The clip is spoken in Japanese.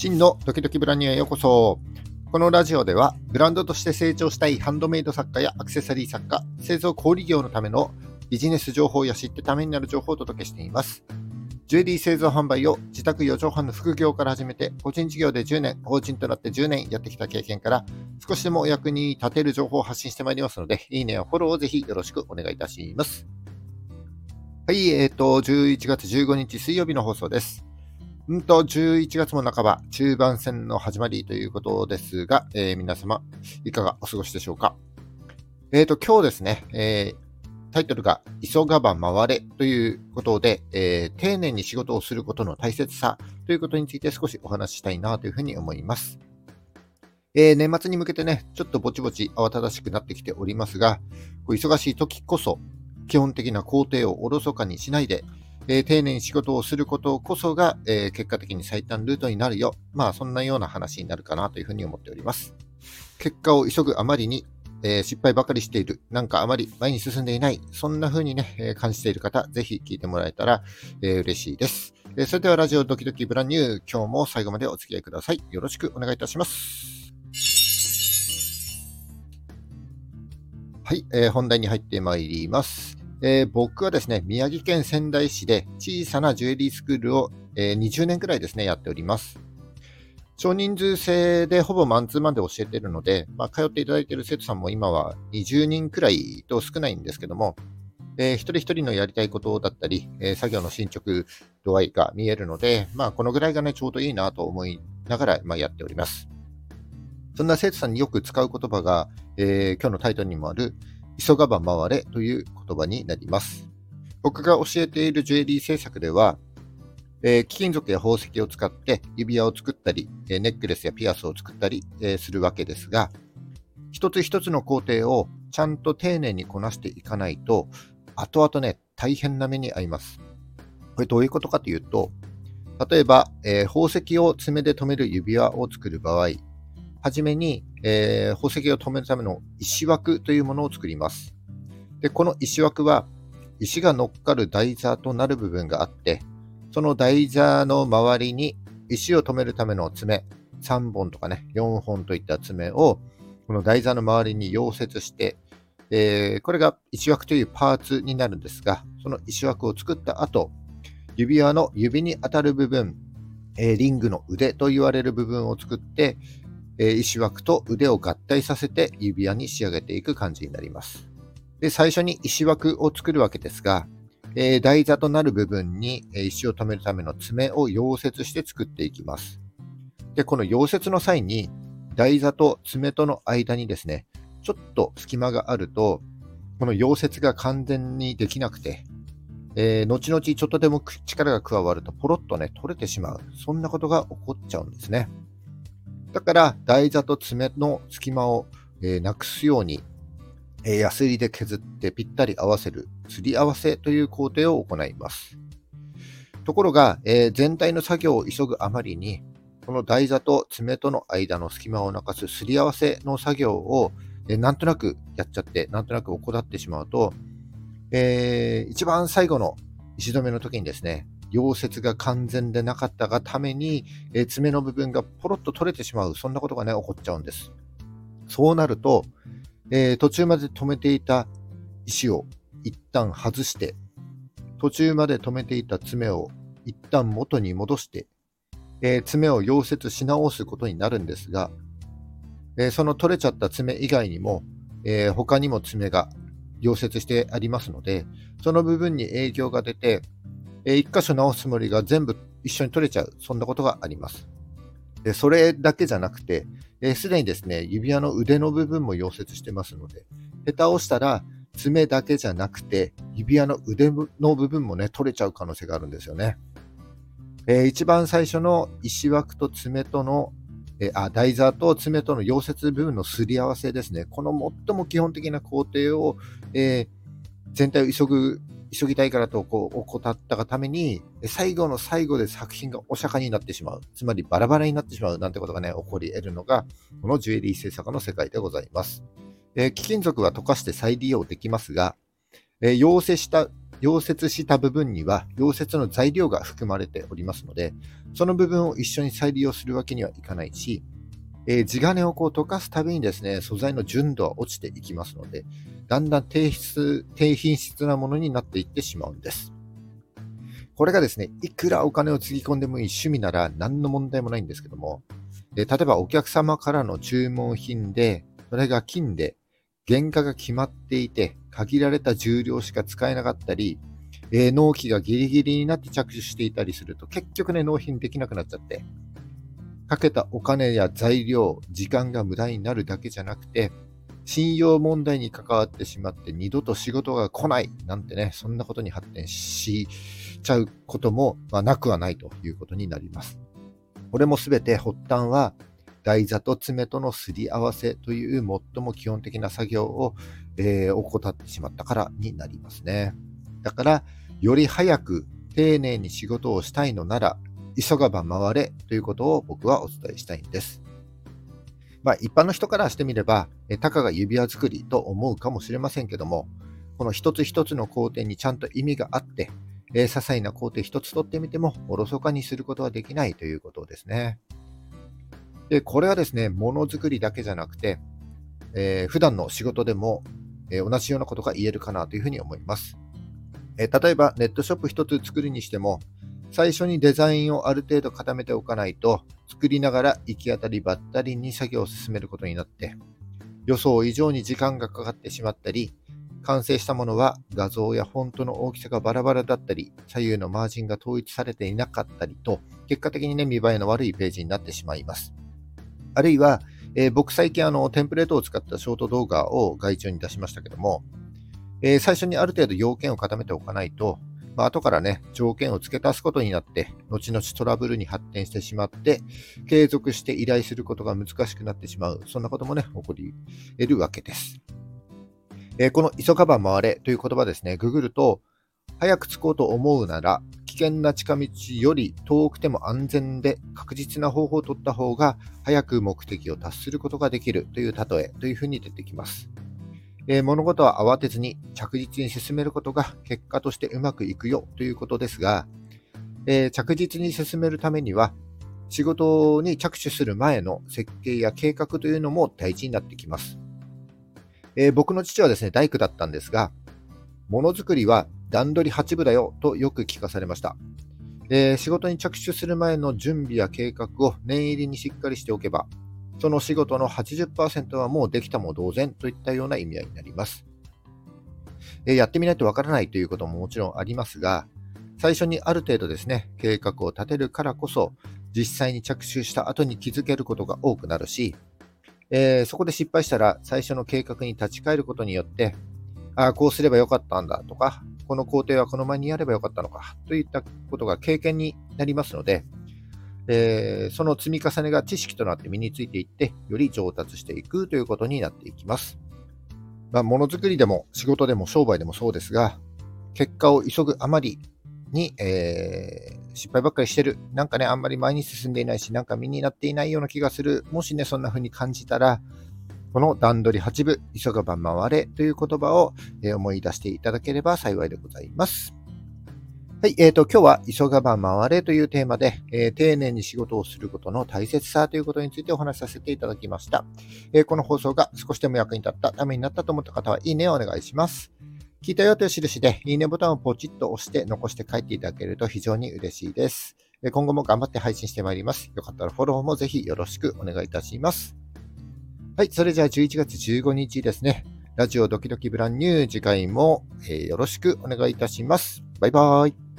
真のドキドキブランニュへようこそ。このラジオでは、ブランドとして成長したいハンドメイド作家やアクセサリー作家、製造小売業のためのビジネス情報や知ってためになる情報をお届けしています。ジュエリー製造販売を自宅4畳半の副業から始めて、個人事業で10年、法人となって10年やってきた経験から、少しでもお役に立てる情報を発信してまいりますので、いいねやフォローをぜひよろしくお願いいたします。はい、えっ、ー、と、11月15日水曜日の放送です。うんと、11月も半ば、中盤戦の始まりということですが、えー、皆様、いかがお過ごしでしょうか？えっ、ー、と、今日ですね、えー、タイトルが、急がば回れということで、え、丁寧に仕事をすることの大切さということについて少しお話ししたいなというふうに思います。えー、年末に向けてね、ちょっとぼちぼち慌ただしくなってきておりますが、忙しい時こそ、基本的な工程をおろそかにしないで、えー、丁寧に仕事をすることこそが、えー、結果的に最短ルートになるよ。まあ、そんなような話になるかなというふうに思っております。結果を急ぐあまりに、えー、失敗ばかりしている、なんかあまり前に進んでいない、そんな風にね、え感じている方、ぜひ聞いてもらえたら、え嬉しいです。えそれではラジオドキドキブランニュー、今日も最後までお付き合いください。よろしくお願いいたします。はい、えー、本題に入ってまいります。えー、僕はですね、宮城県仙台市で小さなジュエリースクールを、えー、20年くらいですね、やっております。少人数制でほぼマンツーマンで教えているので、まあ、通っていただいている生徒さんも今は20人くらいと少ないんですけども、えー、一人一人のやりたいことだったり、えー、作業の進捗度合いが見えるので、まあ、このぐらいがね、ちょうどいいなと思いながら、まあ、やっております。そんな生徒さんによく使う言葉が、えー、今日のタイトルにもある、急がば回れという言葉になります。僕が教えているジュエリー制作では、えー、貴金属や宝石を使って指輪を作ったり、えー、ネックレスやピアスを作ったり、えー、するわけですが、一つ一つの工程をちゃんと丁寧にこなしていかないと、後々ね、大変な目に遭います。これどういうことかというと、例えば、え宝石を爪で留める指輪を作る場合、はじめに、えー、宝石を止めるための石枠というものを作ります。で、この石枠は、石が乗っかる台座となる部分があって、その台座の周りに石を止めるための爪、3本とかね、4本といった爪を、この台座の周りに溶接して、えー、これが石枠というパーツになるんですが、その石枠を作った後、指輪の指に当たる部分、えー、リングの腕と言われる部分を作って、え石枠と腕を合体させて指輪に仕上げていく感じになります。で最初に石枠を作るわけですが、えー、台座となる部分に石を留めるための爪を溶接して作っていきます。で、この溶接の際に台座と爪との間にですね、ちょっと隙間があると、この溶接が完全にできなくて、えー、後々ちょっとでも力が加わるとポロッとね、取れてしまう。そんなことが起こっちゃうんですね。だから、台座と爪の隙間を、えー、なくすように、えー、ヤスリで削ってぴったり合わせる、すり合わせという工程を行います。ところが、えー、全体の作業を急ぐあまりに、この台座と爪との間の隙間をなかすすり合わせの作業を、え、なんとなくやっちゃって、なんとなく怠ってしまうと、えー、一番最後の石止めの時にですね、溶接が完全でなかったがために、え、爪の部分がポロッと取れてしまう、そんなことがね、起こっちゃうんです。そうなると、えー、途中まで止めていた石を一旦外して、途中まで止めていた爪を一旦元に戻して、えー、爪を溶接し直すことになるんですが、えー、その取れちゃった爪以外にも、えー、他にも爪が溶接してありますので、その部分に影響が出て、えー、1箇所直すつもりが全部一緒に取れちゃう、そんなことがあります。でそれだけじゃなくて、す、えー、で、にですね、指輪の腕の部分も溶接してますので、下手をしたら爪だけじゃなくて、指輪の腕の部分もね、取れちゃう可能性があるんですよね。えー、一番最初の石枠と爪との、えー、あ台座と爪との溶接部分のすり合わせですね。この最も基本的な工程を、えー、全体を急ぐ急ぎたいからとこう怠ったがために、最後の最後で作品がお釈迦になってしまう。つまりバラバラになってしまうなんてことがね、起こり得るのが、このジュエリー制作の世界でございます。えー、貴金属は溶かして再利用できますが、えー、溶接した溶接した部分には溶接の材料が含まれておりますので、その部分を一緒に再利用するわけにはいかないし、えー、地金をこう溶かすたびにですね、素材の純度は落ちていきますので、だんだん低質低品質なものになっていってしまうんです。これがですね、いくらお金をつぎ込んでもいい趣味なら何の問題もないんですけども、え、例えばお客様からの注文品で、それが金で原価が決まっていて、限られた重量しか使えなかったり、えー、納期がギリギリになって着手していたりすると、結局ね、納品できなくなっちゃって、かけたお金や材料、時間が無駄になるだけじゃなくて、信用問題に関わってしまって二度と仕事が来ないなんてね、そんなことに発展しちゃうことも、まあ、なくはないということになります。これもすべて発端は台座と爪とのすり合わせという最も基本的な作業を、えー、怠ってしまったからになりますね。だから、より早く丁寧に仕事をしたいのなら、急がば回れということを僕はお伝えしたいんです。まあ、一般の人からしてみれば、たかが指輪作りと思うかもしれませんけども、この一つ一つの工程にちゃんと意味があって、えー、些細な工程一つ取ってみても、おろそかにすることはできないということですね。で、これはですね、ものづくりだけじゃなくて、えー、普段の仕事でも、えー、同じようなことが言えるかなというふうに思います。えー、例えば、ネットショップ一つ作るにしても、最初にデザインをある程度固めておかないと、作りながら行き当たりばったりに作業を進めることになって、予想以上に時間がかかってしまったり、完成したものは画像やフォントの大きさがバラバラだったり、左右のマージンが統一されていなかったりと、結果的にね、見栄えの悪いページになってしまいます。あるいは、えー、僕最近あのテンプレートを使ったショート動画を外注に出しましたけども、えー、最初にある程度要件を固めておかないと、まあ、後からね、条件を付け足すことになって、後々トラブルに発展してしまって、継続して依頼することが難しくなってしまう、そんなこともね、起こり得るわけです。えー、この急がば回れという言葉ですね、ググると、早く着こうと思うなら、危険な近道より遠くても安全で確実な方法を取った方が早く目的を達することができるという例えというふうに出てきます。え、物事は慌てずに着実に進めることが結果としてうまくいくよということですが、え、着実に進めるためには仕事に着手する前の設計や計画というのも大事になってきます。え、僕の父はですね、大工だったんですが、ものづくりは段取り8部だよとよく聞かされました。え、仕事に着手する前の準備や計画を念入りにしっかりしておけば、その仕事の80%はもうできたも同然といったような意味合いになります。え、やってみないとわからないということももちろんありますが、最初にある程度ですね、計画を立てるからこそ、実際に着手した後に気づけることが多くなるし、えー、そこで失敗したら最初の計画に立ち返ることによって、ああ、こうすればよかったんだとか、この工程はこの前にやればよかったのかといったことが経験になりますので、えー、その積み重ねが知識となって身についていって、より上達していくということになっていきます。まあ、ものづくりでも仕事でも商売でもそうですが、結果を急ぐあまりに、えー、失敗ばっかりしてる。なんかね、あんまり前に進んでいないし、なんか身になっていないような気がする。もしね、そんな風に感じたら、この段取り8部、急がば回れという言葉を、思い出していただければ幸いでございます。はい、えーと、今日は急がば回れというテーマで、えー、丁寧に仕事をすることの大切さということについてお話しさせていただきました。えー、この放送が少しでも役に立った、ためになったと思った方は、いいねをお願いします。聞いたよという印で、いいねボタンをポチッと押して残して帰っていただけると非常に嬉しいです。今後も頑張って配信してまいります。よかったらフォローもぜひよろしくお願いいたします。はい、それじゃあ11月15日ですね。ラジオドキドキブランニュー次回も、え、よろしくお願いいたします。バイバーイ。